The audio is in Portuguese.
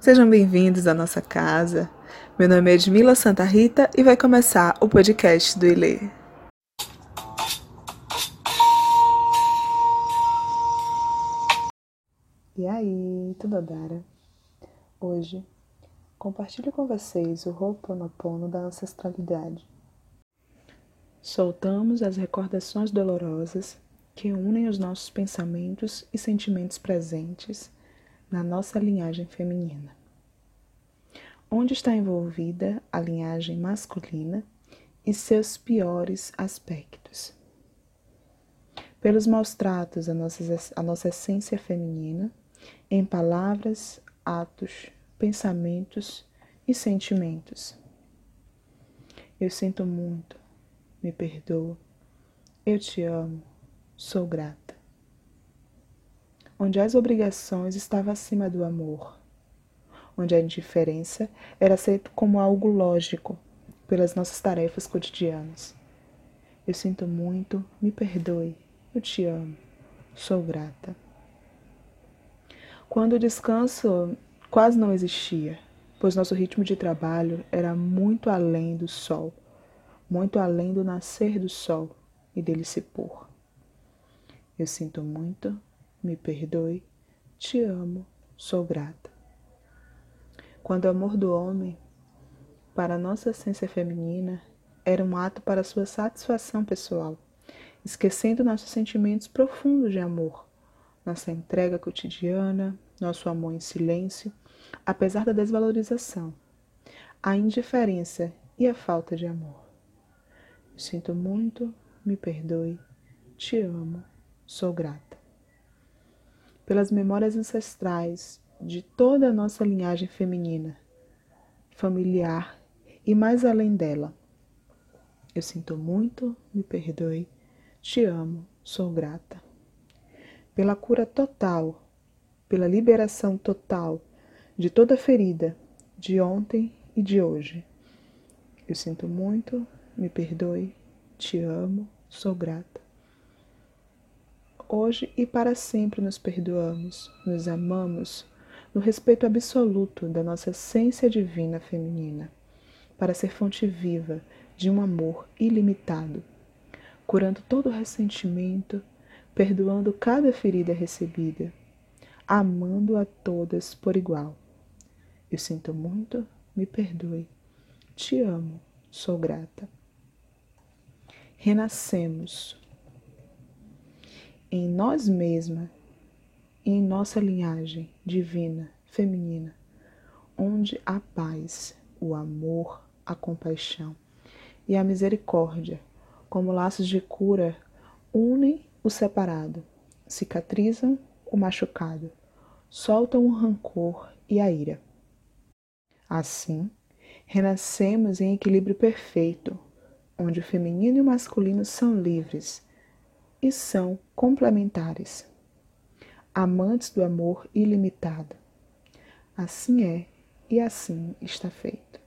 Sejam bem-vindos à nossa casa. Meu nome é Edmila Santa Rita e vai começar o podcast do Ilê. E aí, tudo bem? Hoje compartilho com vocês o Ho'oponopono da ancestralidade. Soltamos as recordações dolorosas que unem os nossos pensamentos e sentimentos presentes na nossa linhagem feminina, onde está envolvida a linhagem masculina e seus piores aspectos. Pelos maus tratos à nossa, à nossa essência feminina, em palavras, atos, pensamentos e sentimentos. Eu sinto muito, me perdoa, eu te amo, sou grata onde as obrigações estavam acima do amor, onde a indiferença era aceita como algo lógico pelas nossas tarefas cotidianas. Eu sinto muito, me perdoe, eu te amo, sou grata. Quando o descanso quase não existia, pois nosso ritmo de trabalho era muito além do sol, muito além do nascer do sol e dele se pôr. Eu sinto muito, me perdoe, te amo, sou grata. Quando o amor do homem, para a nossa essência feminina, era um ato para sua satisfação pessoal, esquecendo nossos sentimentos profundos de amor, nossa entrega cotidiana, nosso amor em silêncio, apesar da desvalorização, a indiferença e a falta de amor. Sinto muito, me perdoe, te amo, sou grata pelas memórias ancestrais de toda a nossa linhagem feminina, familiar e mais além dela. Eu sinto muito, me perdoe, te amo, sou grata. Pela cura total, pela liberação total de toda ferida de ontem e de hoje. Eu sinto muito, me perdoe, te amo, sou grata hoje e para sempre nos perdoamos, nos amamos, no respeito absoluto da nossa essência divina feminina, para ser fonte viva de um amor ilimitado, curando todo ressentimento, perdoando cada ferida recebida, amando a todas por igual. Eu sinto muito, me perdoe. Te amo, sou grata. Renascemos em nós mesmas e em nossa linhagem divina, feminina, onde a paz, o amor, a compaixão e a misericórdia, como laços de cura, unem o separado, cicatrizam o machucado, soltam o rancor e a ira. Assim, renascemos em equilíbrio perfeito, onde o feminino e o masculino são livres e são complementares, amantes do amor ilimitado. Assim é e assim está feito.